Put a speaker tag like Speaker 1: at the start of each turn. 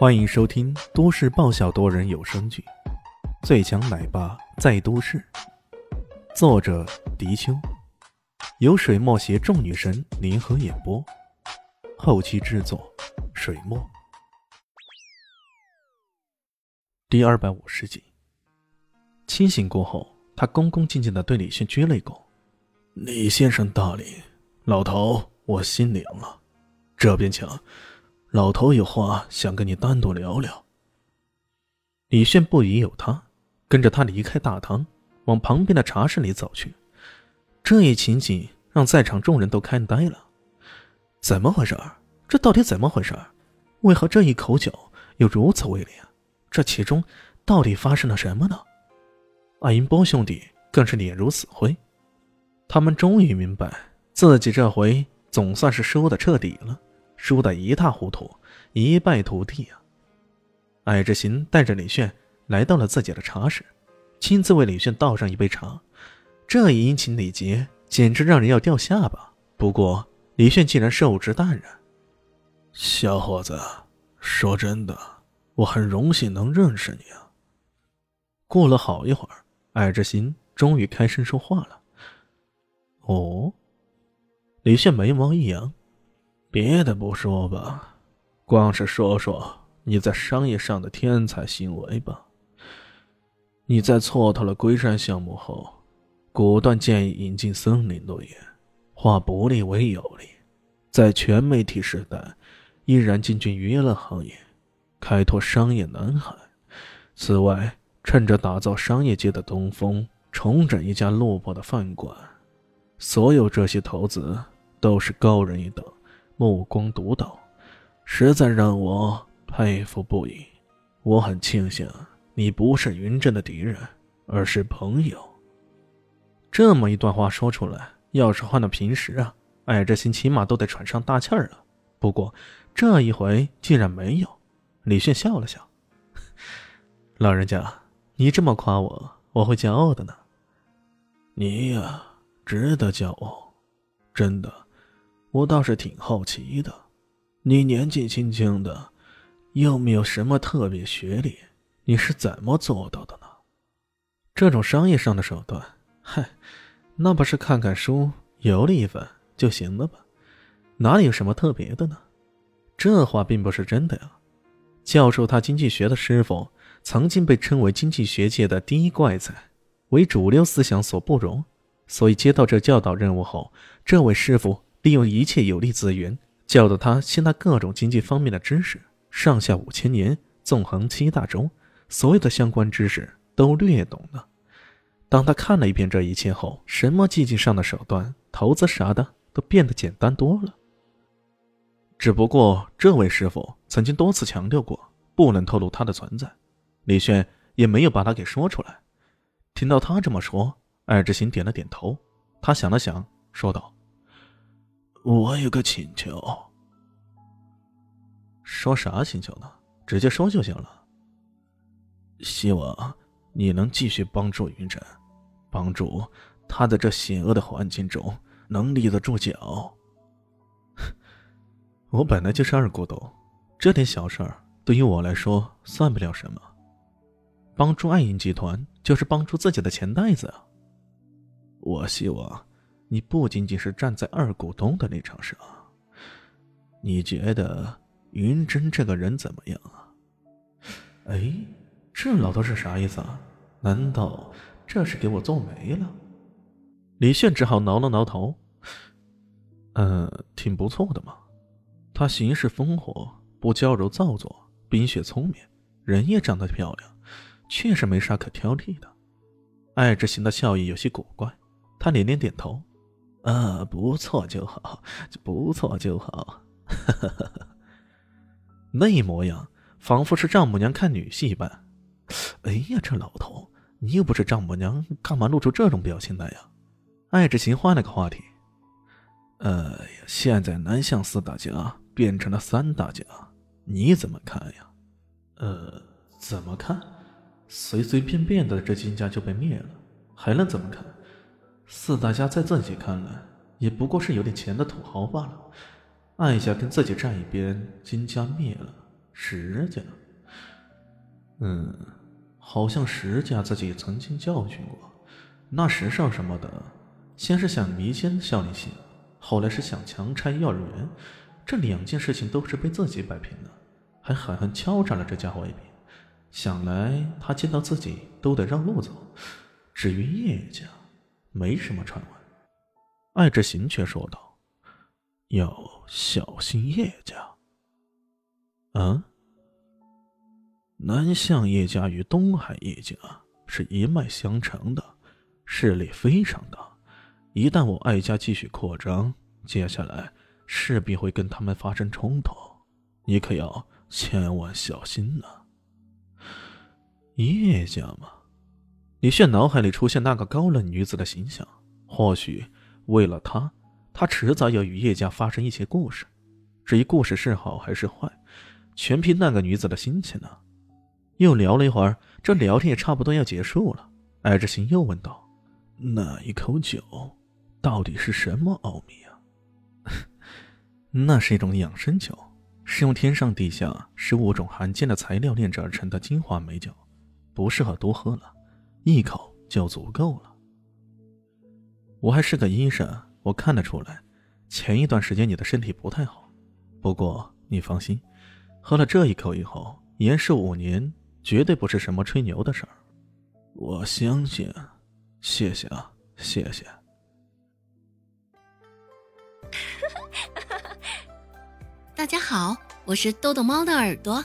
Speaker 1: 欢迎收听都市爆笑多人有声剧《最强奶爸在都市》，作者：迪秋，由水墨携众女神联合演播，后期制作：水墨。第二百五十集，清醒过后，他恭恭敬敬的对李迅鞠了一躬：“李先生大礼，老头，我心凉了。这边请。”老头有话想跟你单独聊聊。李炫不疑有他，跟着他离开大堂，往旁边的茶室里走去。这一情景让在场众人都看呆了。怎么回事？这到底怎么回事？为何这一口酒有如此威力？这其中到底发生了什么呢？艾银波兄弟更是脸如死灰。他们终于明白，自己这回总算是输的彻底了。输得一塌糊涂，一败涂地啊！艾之行带着李炫来到了自己的茶室，亲自为李炫倒上一杯茶。这一殷勤礼节，简直让人要掉下巴。不过李炫竟然受之淡然。小伙子，说真的，我很荣幸能认识你啊。过了好一会儿，艾之行终于开声说话了。哦，李炫眉毛一扬。别的不说吧，光是说说你在商业上的天才行为吧。你在蹉跎了龟山项目后，果断建议引进森林诺言，化不利为有利，在全媒体时代依然进军娱乐行业，开拓商业南海。此外，趁着打造商业界的东风，重整一家落魄的饭馆。所有这些投资都是高人一等。目光独到，实在让我佩服不已。我很庆幸你不是云镇的敌人，而是朋友。这么一段话说出来，要是换了平时啊，艾之心起码都得喘上大气儿了。不过这一回竟然没有。李迅笑了笑：“ 老人家，你这么夸我，我会骄傲的呢。你呀，值得骄傲，真的。”我倒是挺好奇的，你年纪轻轻的，又没有什么特别学历，你是怎么做到的呢？这种商业上的手段，嗨，那不是看看书游历一番就行了吧？哪里有什么特别的呢？这话并不是真的呀。教授他经济学的师傅，曾经被称为经济学界的第一怪才，为主流思想所不容，所以接到这教导任务后，这位师傅。利用一切有利资源，教导他吸纳各种经济方面的知识。上下五千年，纵横七大洲，所有的相关知识都略懂了。当他看了一遍这一切后，什么经济上的手段、投资啥的都变得简单多了。只不过，这位师傅曾经多次强调过，不能透露他的存在。李轩也没有把他给说出来。听到他这么说，艾之行点了点头。他想了想，说道。我有个请求，说啥请求呢？直接说就行了。希望你能继续帮助云晨，帮助他在这险恶的环境中能立得住脚。我本来就是二股东，这点小事儿对于我来说算不了什么。帮助爱银集团就是帮助自己的钱袋子啊！我希望。你不仅仅是站在二股东的立场上，你觉得云真这个人怎么样啊？哎，这老头是啥意思啊？难道这是给我做媒了？李炫只好挠了挠头。嗯，挺不错的嘛。他行事风火，不娇柔造作，冰雪聪明，人也长得漂亮，确实没啥可挑剔的。爱之行的笑意有些古怪，他连连点头。啊，不错就好，不错就好，那模样仿佛是丈母娘看女婿一般。哎呀，这老头，你又不是丈母娘，干嘛露出这种表情来呀？艾之情换了个话题。呃，现在南向四大家变成了三大家，你怎么看呀？呃，怎么看？随随便便的这金家就被灭了，还能怎么看？四大家在自己看来，也不过是有点钱的土豪罢了。按下跟自己站一边，金家灭了，石家？嗯，好像石家自己曾经教训过，那石少什么的，先是想迷奸肖林熙，后来是想强拆幼儿园，这两件事情都是被自己摆平的，还狠狠敲诈了这家伙一笔。想来他见到自己都得让路走。至于叶家，没什么传闻。艾之行却说道：“要小心叶家。”嗯。南向叶家与东海叶家是一脉相承的，势力非常大。一旦我艾家继续扩张，接下来势必会跟他们发生冲突，你可要千万小心呐。叶家吗？李炫脑海里出现那个高冷女子的形象，或许为了她，他迟早要与叶家发生一些故事。至于故事是好还是坏，全凭那个女子的心情呢。又聊了一会儿，这聊天也差不多要结束了。艾之行又问道：“那一口酒到底是什么奥秘啊？”“ 那是一种养生酒，是用天上地下十五种罕见的材料炼制而成的精华美酒，不适合多喝了，一口就足够了。”“我还是个医生，我看得出来，前一段时间你的身体不太好。不过你放心，喝了这一口以后，延寿五年。”绝对不是什么吹牛的事儿，我相信。谢谢啊，谢谢。
Speaker 2: 大家好，我是豆豆猫的耳朵。